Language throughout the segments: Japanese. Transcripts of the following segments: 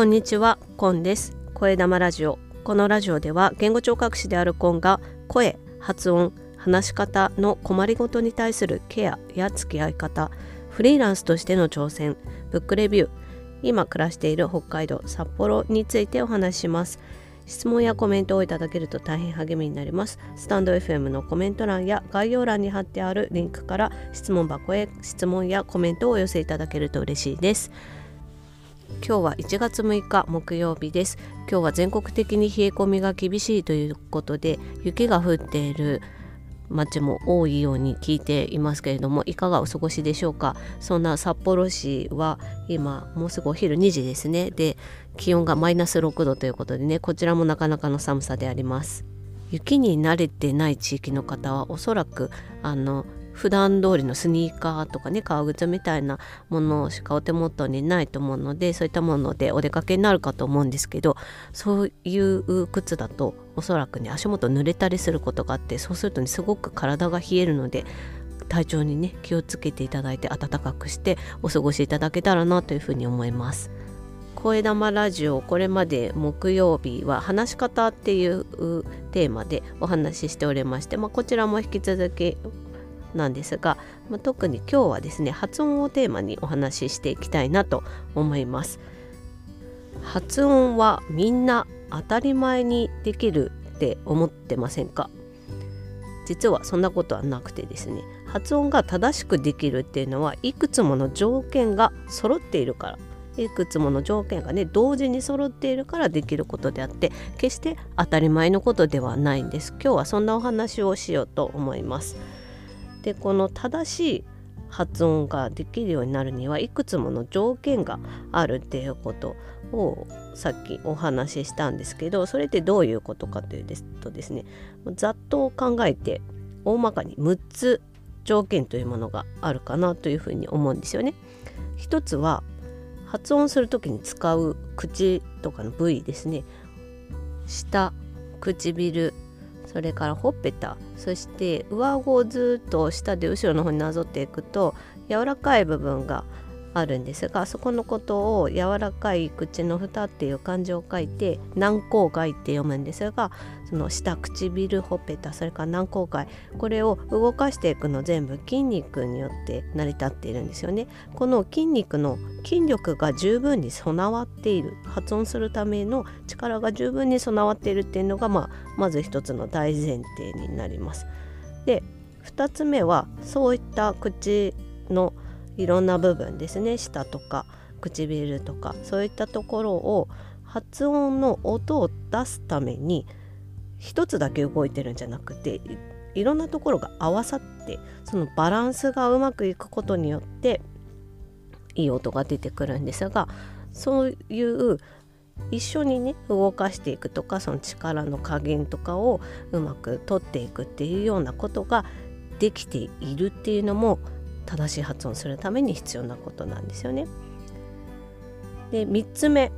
こんにちは、コンです。声玉ラジオ。このラジオでは言語聴覚士であるコンが声、発音、話し方の困りごとに対するケアや付き合い方フリーランスとしての挑戦ブックレビュー今暮らしている北海道札幌についてお話しします。質問やコメントをいただけると大変励みになります。スタンド FM のコメント欄や概要欄に貼ってあるリンクから質問箱へ質問やコメントをお寄せいただけると嬉しいです。今日は1月6日木曜日です。今日は全国的に冷え込みが厳しいということで雪が降っている町も多いように聞いていますけれどもいかがお過ごしでしょうか？そんな札幌市は今もうすぐお昼2時ですね。で気温がマイナス6度ということでねこちらもなかなかの寒さであります。雪に慣れてない地域の方はおそらくあの普段通りのスニーカーとかね革靴みたいなものしかお手元にないと思うのでそういったものでお出かけになるかと思うんですけどそういう靴だとおそらくね足元濡れたりすることがあってそうするとねすごく体が冷えるので体調にね気をつけていただいて暖かくしてお過ごしいただけたらなというふうに思います。声玉ラジオこれまで木曜日は話し方っていうテーマでお話ししておりまして、まあ、こちらも引き続きなんですが、まあ、特に今日はですね発音をテーマにお話ししていきたいなと思います。発音はみんな当たり前にできるって思ってませんか？実はそんなことはなくてですね発音が正しくできるっていうのはいくつもの条件が揃っているからいくつもの条件がね同時に揃っているからできることであって決して当たり前のことではないんです。今日はそんなお話をしようと思います。でこの正しい発音ができるようになるにはいくつもの条件があるっていうことをさっきお話ししたんですけどそれってどういうことかというとですねざっと考えて大まかに6つ条件というものがあるかなというふうに思うんですよね。一つは発音する時に使う口とかの部位ですね。舌唇それからほっぺた。そして上顎をずっと下で後ろの方になぞっていくと柔らかい部分があるんですがそこのことを柔らかい口の蓋っていう漢字を書いて軟口蓋って読むんですがその下唇ほっぺたそれから軟口蓋これを動かしていくの全部筋肉によって成り立っているんですよね。この筋肉の筋力が十分に備わっている発音するための力が十分に備わっているっていうのが、まあ、まず一つの大前提になります。で2つ目はそういった口のいろんな部分ですね。舌とか唇とかそういったところを発音の音を出すために一つだけ動いてるんじゃなくていろんなところが合わさってそのバランスがうまくいくことによっていい音が出てくるんですがそういう一緒にね動かしていくとかその力の加減とかをうまく取っていくっていうようなことができているっていうのも正しい発音するために必要なことなんですよね。で3つ目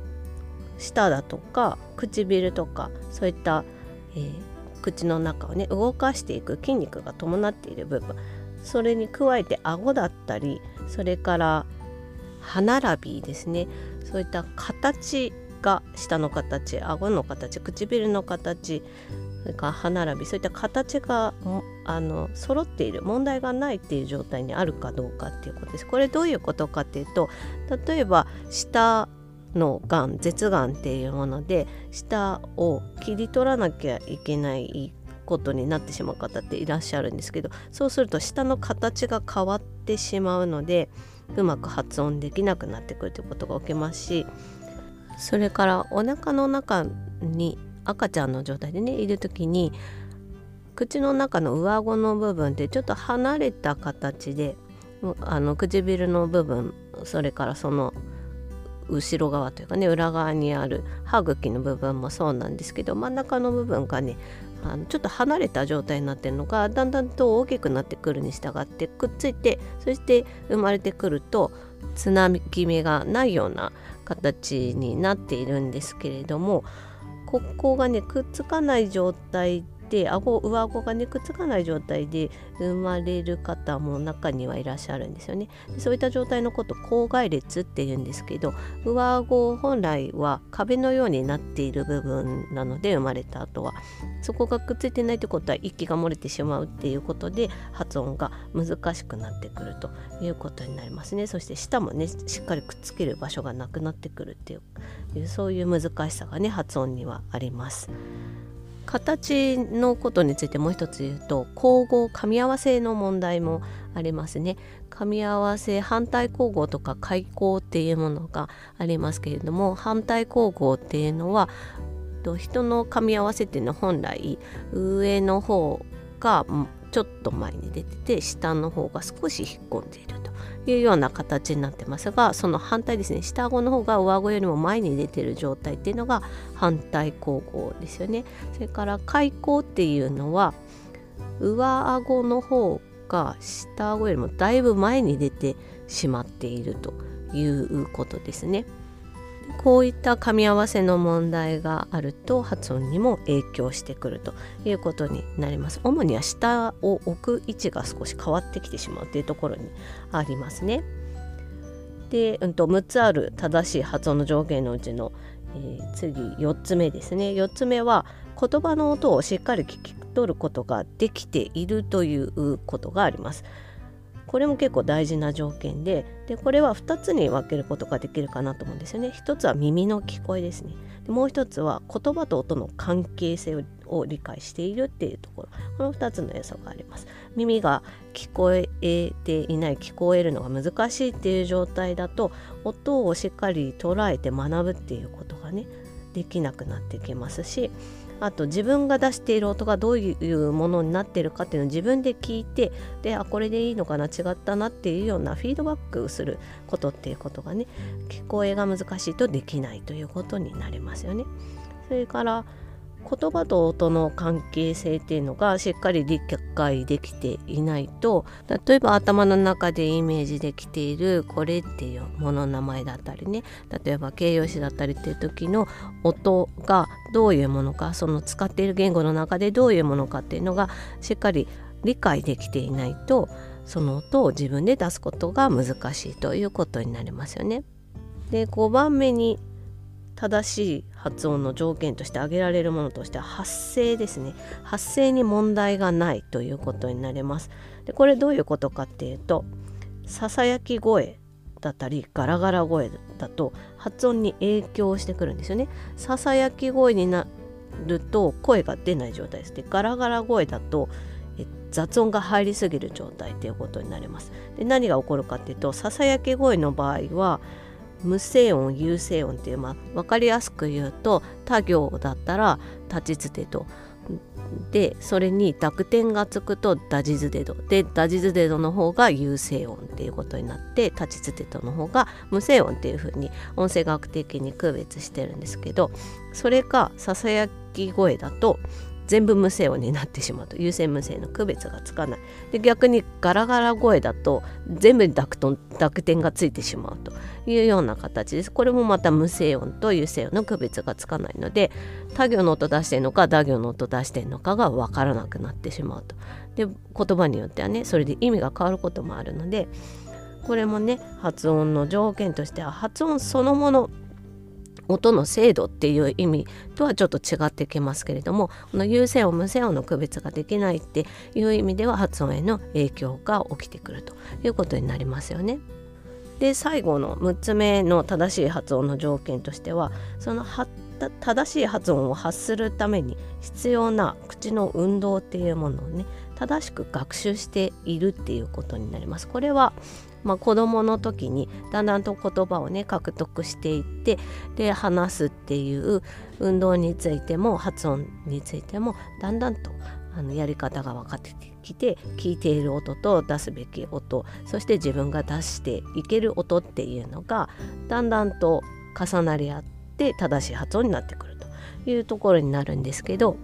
舌だとか唇とかそういった、えー、口の中をね動かしていく筋肉が伴っている部分それに加えて顎だったりそれから歯並びですねそういった形が舌の形顎の形唇の形それから歯並びそういった形があの揃っている問題がないっていう状態にあるかどうかっていうことです。これどういうことかっていうと例えば舌のがん舌がんっていうもので舌を切り取らなきゃいけないことになってしまう方っていらっしゃるんですけどそうすると舌の形が変わってしまうのでうまく発音できなくなってくるということが起きますしそれからお腹の中に赤ちゃんの状態でねいる時に口の中の上顎の部分ってちょっと離れた形であの唇の部分それからその後ろ側というかね裏側にある歯茎の部分もそうなんですけど真ん中の部分がねあのちょっと離れた状態になってるのがだんだんと大きくなってくるに従ってくっついてそして生まれてくるとつなぎ目がないような形になっているんですけれどもここがねくっつかない状態て顎上顎がねくっつかない状態で生まれる方も中にはいらっしゃるんですよね。そういった状態のこと口外裂っていうんですけど上顎本来は壁のようになっている部分なので生まれた後はそこがくっついてないってことは息が漏れてしまうっていうことで発音が難しくなってくるということになりますね。そして舌もねしっかりくっつける場所がなくなってくるっていうそういう難しさがね発音にはあります。形のことについてもう一つ言うと交互噛み合わせの問題もありますね。噛み合わせ反対交互とか開口っていうものがありますけれども反対交互っていうのは人の噛み合わせっていうのは本来上の方がちょっと前に出てて下の方が少し引っ込んでいる。いうような形になってますがその反対ですね下顎の方が上顎よりも前に出てる状態っていうのが反対交互ですよねそれから開口っていうのは上顎の方が下顎よりもだいぶ前に出てしまっているということですね。こういった噛み合わせの問題があると発音にも影響してくるということになります。主には下を置く位置が少し変わってきてしまうというところにありますね。で、うん、と6つある正しい発音の条件のうちの、えー、次4つ目ですね。4つ目は言葉の音をしっかり聞き取ることができているということがあります。これも結構大事な条件ででこれは2つに分けることができるかなと思うんですよね。1つは耳の聞こえですね。でもう1つは言葉と音の関係性を理解しているっていうところこの2つの要素があります。耳が聞こえていない聞こえるのが難しいっていう状態だと音をしっかり捉えて学ぶっていうことがねできなくなってきますしあと自分が出している音がどういうものになっているかっていうのを自分で聞いてであこれでいいのかな違ったなっていうようなフィードバックすることっていうことがね聞こえが難しいとできないということになりますよね。それから言葉と音の関係性っていうのがしっかり理解できていないと例えば頭の中でイメージできているこれっていうものの名前だったりね例えば形容詞だったりっていう時の音がどういうものかその使っている言語の中でどういうものかっていうのがしっかり理解できていないとその音を自分で出すことが難しいということになりますよね。で5番目に正しい発音の条件として挙げられるものとしては発声ですね。発声に問題がないということになります。でこれどういうことかっていうとささやき声だったりガラガラ声だと発音に影響してくるんですよね。ささやき声になると声が出ない状態です。でガラガラ声だと雑音が入りすぎる状態ということになります。で何が起こるかっていうとささやき声の場合は無声音有声音っていう、まあ、分かりやすく言うと他行だったら立ちつてと。でそれに濁点がつくとダジズデドでダジズデドの方が有声音っていうことになって立ちつてとの方が無声音っていうふうに音声学的に区別してるんですけどそれかささやき声だと全部無声音になってしまうと。有声無声の区別がつかない。で逆にガラガラ声だと全部濁濁点がついてしまうと。いうような形です。これもまた無声音と有声音の区別がつかないので他行の音出してるのか打行の音出してるのかが分からなくなってしまうと。で言葉によってはねそれで意味が変わることもあるのでこれもね発音の条件としては発音そのもの音の精度っていう意味とはちょっと違ってきますけれどもこの有声音無声音の区別ができないっていう意味では発音への影響が起きてくるということになりますよね。で最後の6つ目の正しい発音の条件としてはその正しい発音を発するために必要な口の運動っていうものをね正しく学習しているっていうことになります。これはまあ、子どもの時にだんだんと言葉をね獲得していってで話すっていう運動についても発音についてもだんだんとあのやり方が分かってきて聞いている音と出すべき音そして自分が出していける音っていうのがだんだんと重なり合って正しい発音になってくるというところになるんですけど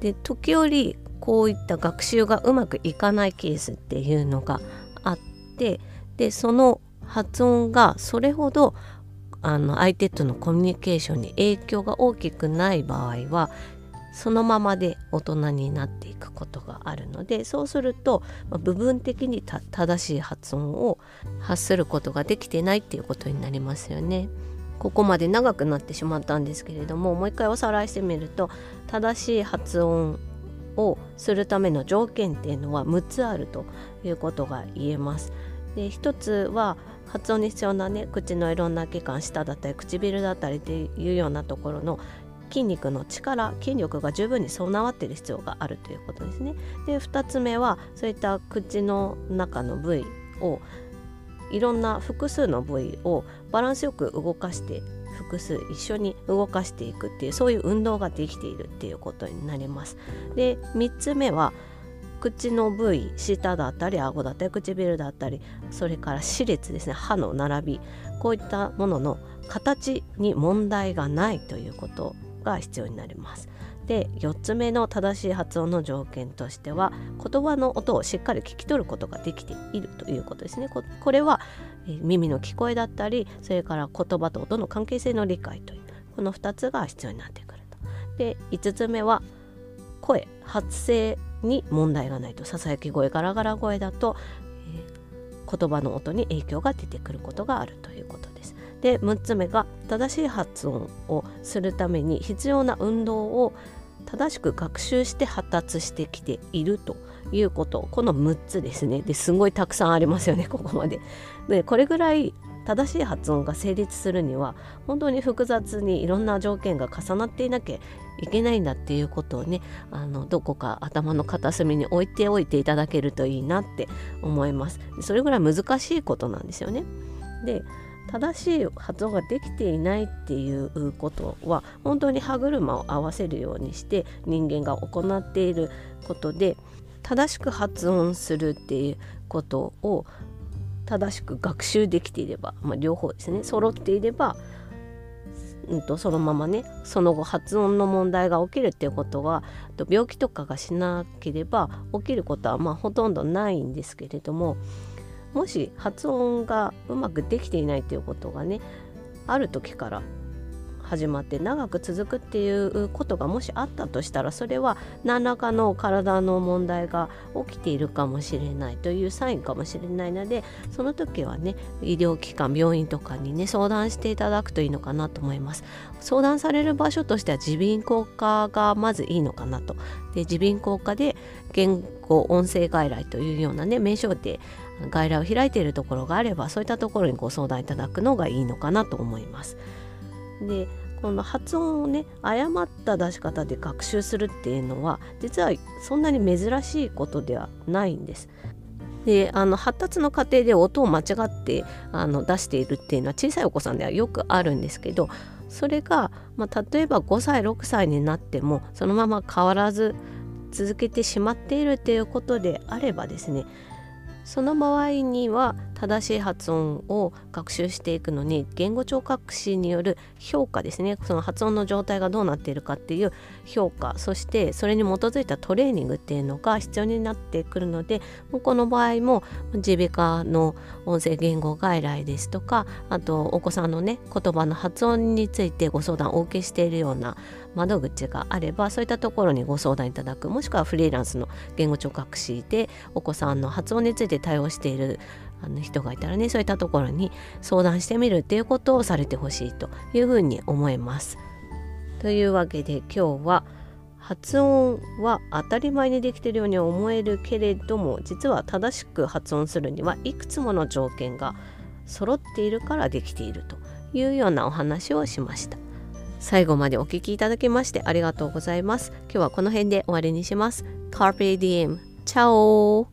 で時折こういった学習がうまくいかないケースっていうのがあってでその発音がそれほどあの相手とのコミュニケーションに影響が大きくない場合はそのままで大人になっていくことがあるのでそうすると、ま、部分的に正しい発音を発することができてないっていうことになりますよね。ここまで長くなってしまったんですけれどももう一回おさらいしてみると正しい発音をするための条件っていうのは6つあるということが言えます。で1つは発音に必要なね口のいろんな器官舌だったり唇だったりっていうようなところの筋肉の力筋力が十分に備わっている必要があるということですね。で2つ目はそういった口の中の部位をいろんな複数の部位をバランスよく動かして複数一緒に動かしていくっていうそういう運動ができているっていうことになります。で3つ目は口の部位舌だったり顎だったり唇だったりそれから歯列ですね歯の並びこういったものの形に問題がないということが必要になります。で4つ目の正しい発音の条件としては言葉の音をしっかり聞き取ることができているということですね。これは耳の聞こえだったりそれから言葉と音の関係性の理解というこの2つが必要になってくると。で5つ目は声発声に問題がないとささやき声ガラガラ声だと、えー、言葉の音に影響が出てくることがあるということです。で6つ目が正しい発音をするために必要な運動を正しく学習して発達してきているということこの6つですねですごいたくさんありますよねここまで。でこれぐらい正しい発音が成立するには本当に複雑にいろんな条件が重なっていなきゃいけないんだっていうことをねあのどこか頭の片隅に置いておいていただけるといいなって思います。それぐらい難しいことなんですよね。で正しい発音ができていないっていうことは本当に歯車を合わせるようにして人間が行っていることで正しく発音するっていうことを正しく学習できていれば、まあ、両方ですね。揃っていれば、うんと、そのままねその後発音の問題が起きるっていうことは病気とかがしなければ起きることはまあほとんどないんですけれどももし発音がうまくできていないということがねある時から始まって長く続くっていうことがもしあったとしたらそれは何らかの体の問題が起きているかもしれないというサインかもしれないのでその時はね医療機関病院とかにね相談していただくといいのかなと思います相談される場所としては耳鼻咽喉科がまずいいのかなとで耳鼻咽喉科で言語音声外来というようなね名称で外来を開いているところがあればそういったところにご相談いただくのがいいのかなと思います。でこの発音をね誤った出し方で学習するっていうのは実はそんなに珍しいことではないんです。であの発達の過程で音を間違ってあの出しているっていうのは小さいお子さんではよくあるんですけどそれが、まあ、例えば5歳6歳になってもそのまま変わらず続けてしまっているっていうことであればですねその場合には正しい発音を学習していくのに言語聴覚士による評価ですね。その発音の状態がどうなっているかっていう評価。そしてそれに基づいたトレーニングっていうのが必要になってくるのでこの場合も耳鼻科の音声言語外来ですとかあとお子さんのね言葉の発音についてご相談をお受けしているような窓口があればそういったところにご相談いただく。もしくはフリーランスの言語聴覚士でお子さんの発音について対応しているあの人がいたらねそういったところに相談してみるっていうことをされてほしいというふうに思います。というわけで今日は発音は当たり前にできているように思えるけれども実は正しく発音するにはいくつもの条件が揃っているからできているというようなお話をしました。最後までお聴きいただきましてありがとうございます。今日はこの辺で終わりにします。Carpe Diem。チャオ